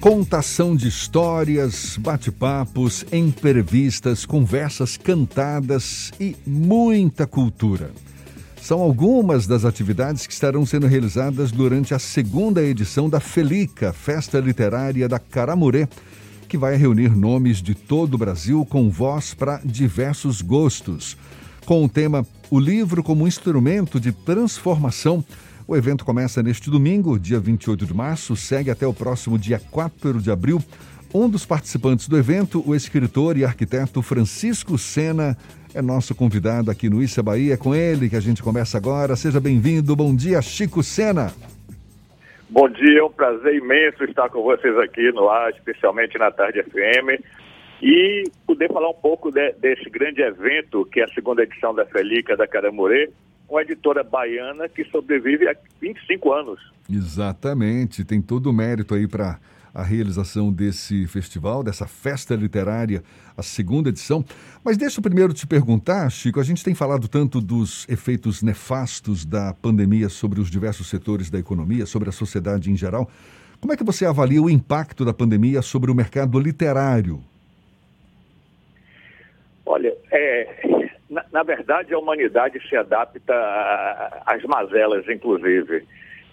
Contação de histórias, bate-papos, entrevistas, conversas cantadas e muita cultura. São algumas das atividades que estarão sendo realizadas durante a segunda edição da Felica, Festa Literária da Caramurê, que vai reunir nomes de todo o Brasil com voz para diversos gostos. Com o tema O Livro como Instrumento de Transformação, o evento começa neste domingo, dia 28 de março, segue até o próximo dia 4 de abril. Um dos participantes do evento, o escritor e arquiteto Francisco Sena, é nosso convidado aqui no Issa Bahia. É com ele que a gente conversa agora. Seja bem-vindo. Bom dia, Chico Sena. Bom dia, é um prazer imenso estar com vocês aqui no ar, especialmente na Tarde FM, e poder falar um pouco de, desse grande evento que é a segunda edição da Felica da Caramurê, uma editora baiana que sobrevive há 25 anos. Exatamente, tem todo o mérito aí para a realização desse festival, dessa festa literária, a segunda edição. Mas deixa eu primeiro te perguntar, Chico, a gente tem falado tanto dos efeitos nefastos da pandemia sobre os diversos setores da economia, sobre a sociedade em geral. Como é que você avalia o impacto da pandemia sobre o mercado literário? Olha, é, na, verdade, a humanidade se adapta às mazelas, inclusive.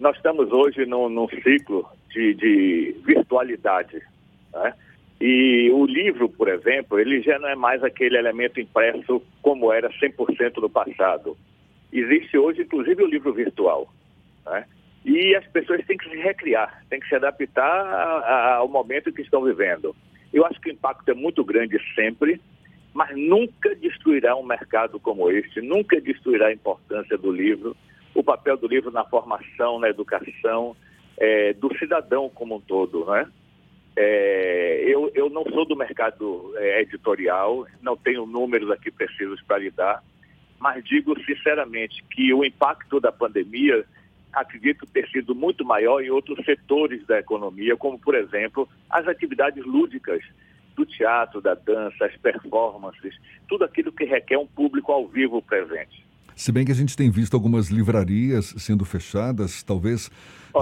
Nós estamos hoje num, num ciclo de, de virtualidade. Né? E o livro, por exemplo, ele já não é mais aquele elemento impresso como era 100% no passado. Existe hoje, inclusive, o livro virtual. Né? E as pessoas têm que se recriar, têm que se adaptar a, a, ao momento que estão vivendo. Eu acho que o impacto é muito grande sempre, mas nunca destruirá um mercado como este, nunca destruirá a importância do livro, o papel do livro na formação, na educação, é, do cidadão como um todo, não é? eu, eu não sou do mercado é, editorial, não tenho números aqui precisos para lhe dar, mas digo sinceramente que o impacto da pandemia acredito ter sido muito maior em outros setores da economia, como, por exemplo, as atividades lúdicas do teatro, da dança, as performances, tudo aquilo que requer um público ao vivo presente. Se bem que a gente tem visto algumas livrarias sendo fechadas, talvez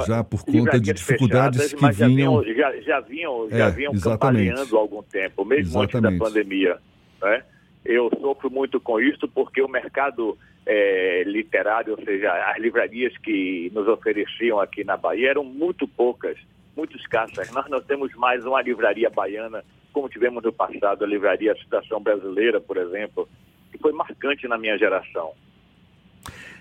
já por conta de dificuldades fechadas, que vinham... Já, já vinham, já é, vinham há algum tempo, mesmo exatamente. antes da pandemia. Né? Eu sofro muito com isso porque o mercado é, literário, ou seja, as livrarias que nos ofereciam aqui na Bahia eram muito poucas, muito escassas. Nós não temos mais uma livraria baiana como tivemos no passado a livraria Citação Brasileira, por exemplo, que foi marcante na minha geração.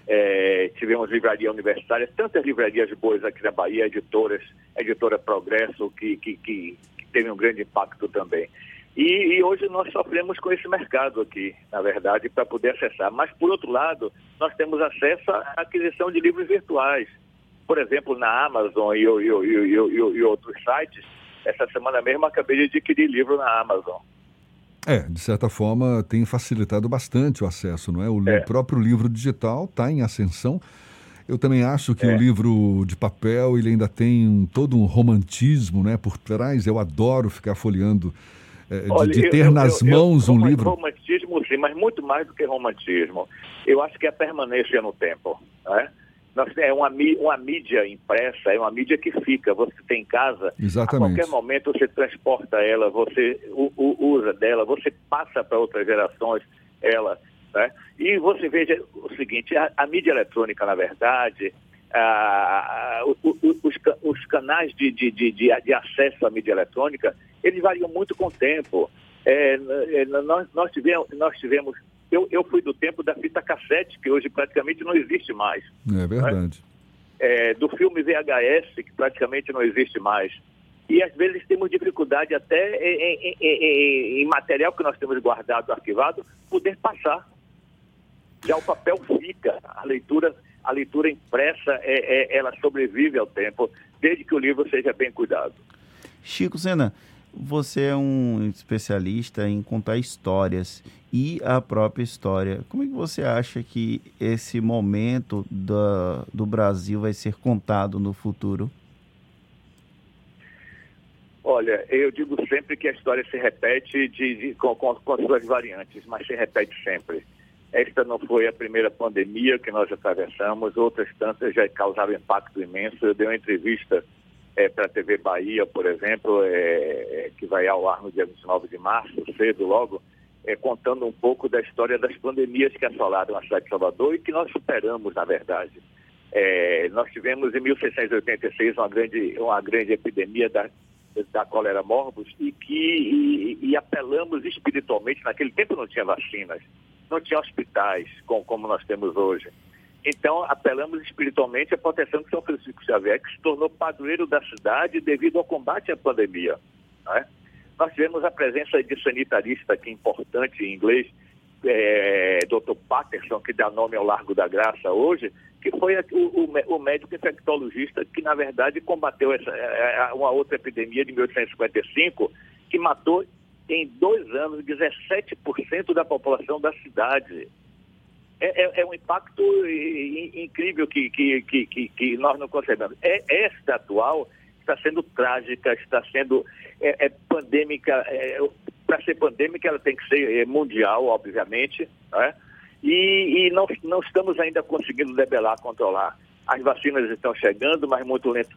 É, tivemos livraria universitária, tantas livrarias boas aqui na Bahia, editoras, editora Progresso, que, que, que, que teve um grande impacto também. E, e, hoje nós sofremos com esse mercado aqui, na verdade, para poder acessar. Mas, por outro lado, nós temos acesso à aquisição de livros virtuais. Por exemplo, na Amazon e, e, e outros sites, essa semana mesmo acabei de adquirir livro na Amazon. É, de certa forma tem facilitado bastante o acesso, não é? O é. próprio livro digital está em ascensão. Eu também acho que é. o livro de papel ele ainda tem todo um romantismo, né, por trás. Eu adoro ficar folheando, é, Olha, de, de, ter eu, nas eu, mãos eu, um livro. Romantismo, sim, mas muito mais do que romantismo. Eu acho que é a permanência no tempo, né? É uma, uma mídia impressa, é uma mídia que fica, você tem em casa, Exatamente. a qualquer momento você transporta ela, você usa dela, você passa para outras gerações ela. Né? E você veja o seguinte, a, a mídia eletrônica, na verdade, a, a, os, os, canais de, de, de, de, acesso à mídia eletrônica, eles variam muito com o tempo. É, é nós, nós, tivemos, nós tivemos eu, eu fui do tempo da fita cassete, que hoje praticamente não existe mais. É verdade. É, do filme VHS, que praticamente não existe mais. E às vezes temos dificuldade até em, em, em, em material que nós temos guardado, arquivado, poder passar. Já o papel fica, a leitura, a leitura impressa, é, é, ela sobrevive ao tempo, desde que o livro seja bem cuidado. Chico Sena, você é um especialista em contar histórias e a própria história. Como é que você acha que esse momento do, do Brasil vai ser contado no futuro? Olha, eu digo sempre que a história se repete de, de, com, com, com as suas variantes, mas se repete sempre. Esta não foi a primeira pandemia que nós atravessamos, outras tantas já causaram impacto imenso. Eu dei uma entrevista é, para a TV Bahia, por exemplo, é, que vai ao ar no dia 29 de março, cedo logo, é, contando um pouco da história das pandemias que assolaram a cidade de Salvador e que nós superamos, na verdade. É, nós tivemos em 1686 uma grande, uma grande epidemia da, da cólera morbus e que e, e apelamos espiritualmente, naquele tempo não tinha vacinas, não tinha hospitais como nós temos hoje. Então, apelamos espiritualmente à proteção de São Francisco Xavier, que se tornou padroeiro da cidade devido ao combate à pandemia. É? Nós tivemos a presença de sanitarista aqui importante em inglês, é, Dr. Patterson, que dá nome ao Largo da Graça hoje, que foi o, o, o médico infectologista que, na verdade, combateu essa, é, é, uma outra epidemia de 1855, que matou em dois anos 17% da população da cidade. É, é, é um impacto incrível que, que, que, que, nós não concebemos. É, esta atual está sendo trágica, está sendo é, é pandêmica. É, Para ser pandêmica, ela tem que ser é, mundial, obviamente, né? e, e não, não estamos ainda conseguindo debelar, controlar. As vacinas estão chegando, mas muito lento,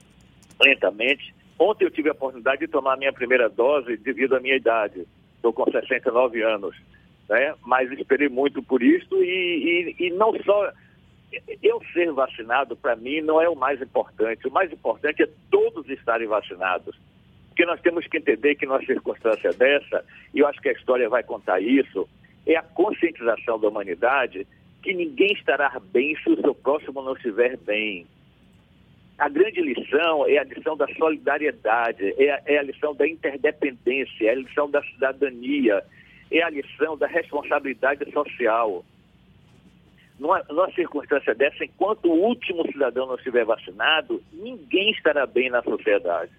lentamente. Ontem eu tive a oportunidade de tomar a minha primeira dose devido à minha idade. Estou com 69 anos né? mas esperei muito por isso e, e, e não só eu ser vacinado, para mim, não é o mais importante. O mais importante é todos estarem vacinados. Porque nós temos que entender que numa circunstância dessa, e eu acho que a história vai contar isso, é a conscientização da humanidade que ninguém estará bem se o seu próximo não estiver bem. A grande lição é a lição da solidariedade, é a, é a lição da interdependência, é a lição da cidadania, é a lição da responsabilidade social. Numa, numa, circunstância dessa, enquanto o último cidadão não estiver vacinado, ninguém estará bem na sociedade.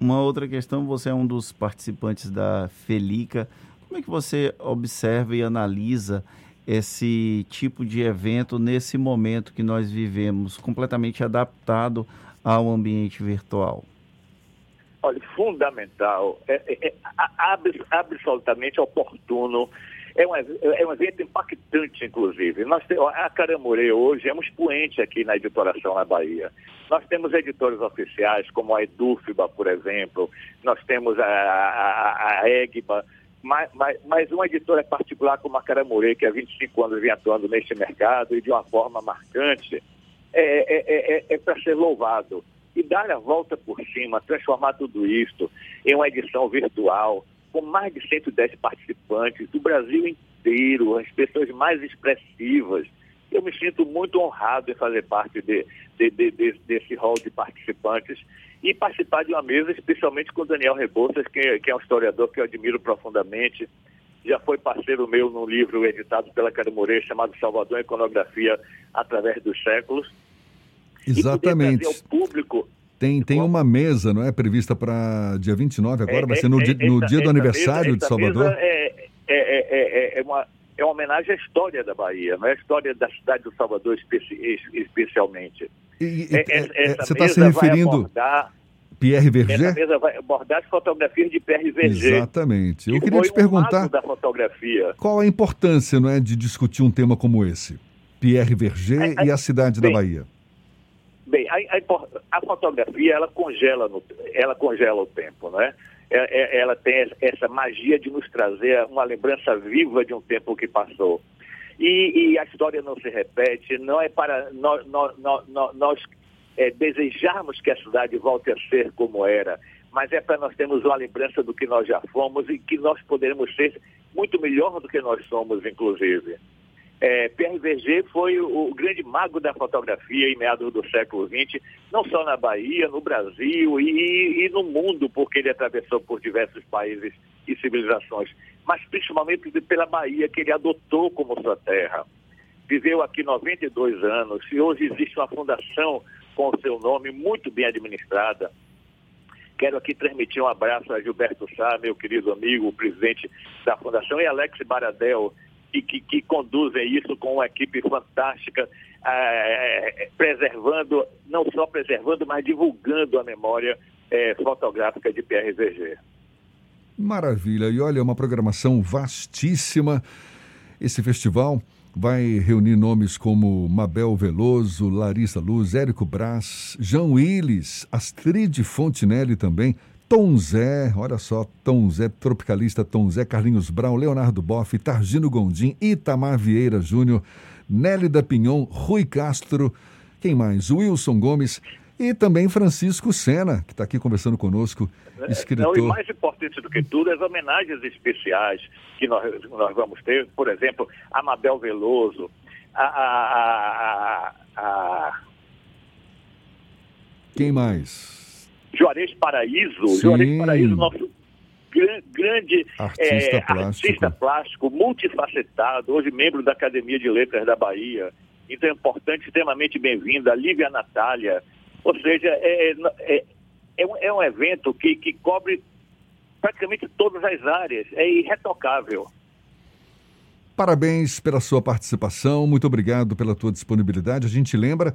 Uma outra questão, você é um dos participantes da Felica. Como é que você observa e analisa esse tipo de evento nesse momento que nós vivemos, completamente adaptado ao ambiente virtual? Olha, fundamental, é, é, é absolutamente oportuno. É um, é um evento impactante, inclusive. Nós temos, a Caramurê hoje é um expoente aqui na editoração na Bahia. Nós temos editores oficiais, como a Edufba, por exemplo, nós temos a, a, a Egba, mas, mas, mas uma editora particular como a Caramurê, que há 25 anos vem atuando neste mercado e de uma forma marcante, é, é, é, é para ser louvado e dar a volta por cima, transformar tudo isso em uma edição virtual, com mais de 110 participantes do Brasil inteiro, as pessoas mais expressivas. Eu me sinto muito honrado em fazer parte de, de, de, desse rol de participantes e participar de uma mesa, especialmente com Daniel Rebouças, que, que é um historiador que eu admiro profundamente. Já foi parceiro meu num livro editado pela Caro Moreira chamado Salvador Iconografia através dos séculos. Exatamente. E público tem, tem uma mesa, não é? Prevista para dia 29 agora, é, vai ser no, é, dia, no dia do aniversário mesa, de Salvador? É, é, é, uma, é uma homenagem à história da Bahia, não é a história da cidade do Salvador especi, especialmente. E, e, você está se referindo... Pierre Verger? Essa mesa vai abordar as fotografias de Pierre Verger. Exatamente. Eu queria te perguntar da fotografia. qual a importância não é, de discutir um tema como esse? Pierre Verger e a cidade bem, da Bahia. Bem, a, a, a, fotografia ela congela, no, ela congela o tempo, né? É, é, ela tem essa magia de nos trazer uma lembrança viva de um tempo que passou. E, e a história não se repete, não é para nós, nós, nós, nós é, desejarmos que a cidade volte a ser como era, mas é para nós termos uma lembrança do que nós já fomos e que nós poderemos ser muito melhor do que nós somos, inclusive. É, Pierre Verger foi o, o, grande mago da fotografia em meados do século XX, não só na Bahia, no Brasil e, e no mundo, porque ele atravessou por diversos países e civilizações, mas principalmente pela Bahia, que ele adotou como sua terra. Viveu aqui 92 anos e hoje existe uma fundação com o seu nome muito bem administrada. Quero aqui transmitir um abraço a Gilberto Sá, meu querido amigo, presidente da fundação, e Alex Baradel, que, que, que conduzem isso com uma equipe fantástica, é, preservando, não só preservando, mas divulgando a memória é, fotográfica de Verger. Maravilha. E olha, uma programação vastíssima. Esse festival vai reunir nomes como Mabel Veloso, Larissa Luz, Érico Brás, João Willis, Astrid Fontinelli também, Tom Zé, olha só, Tom Zé, tropicalista Tom Zé, Carlinhos Brown, Leonardo Boff, Targino Gondim, Itamar Vieira Júnior, Nélida Pinhon, Rui Castro, quem mais? Wilson Gomes e também Francisco Sena, que está aqui conversando conosco, escritor. Não, e mais importante do que tudo, as homenagens especiais que nós, nós vamos ter, por exemplo, a Mabel Veloso, a, a, a, a... Quem mais? Juarez Paraíso, Sim. Juarez Paraíso, nosso grande artista, é, plástico. artista plástico, multifacetado, hoje membro da Academia de Letras da Bahia. Então é importante, extremamente bem-vinda, Lívia Natália, ou seja, é, é, é, um, é um evento que, que cobre praticamente todas as áreas, é irretocável. Parabéns pela sua participação, muito obrigado pela tua disponibilidade. A gente lembra,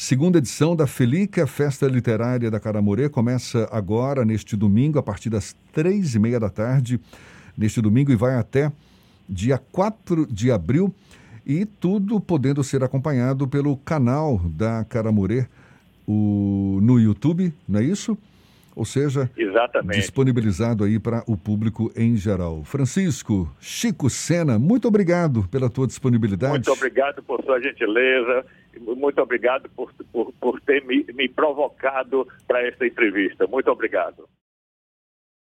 segunda edição da Felica Festa Literária da Caramorê começa agora, neste domingo, a partir das três e meia da tarde, neste domingo, e vai até dia 4 de abril, e tudo podendo ser acompanhado pelo canal da Caramorê o, no YouTube, não é isso? Ou seja, Exatamente. disponibilizado aí para o público em geral. Francisco, Chico Sena, muito obrigado pela tua disponibilidade. Muito obrigado por sua gentileza, muito obrigado por, por, por ter me, me provocado para essa entrevista. Muito obrigado.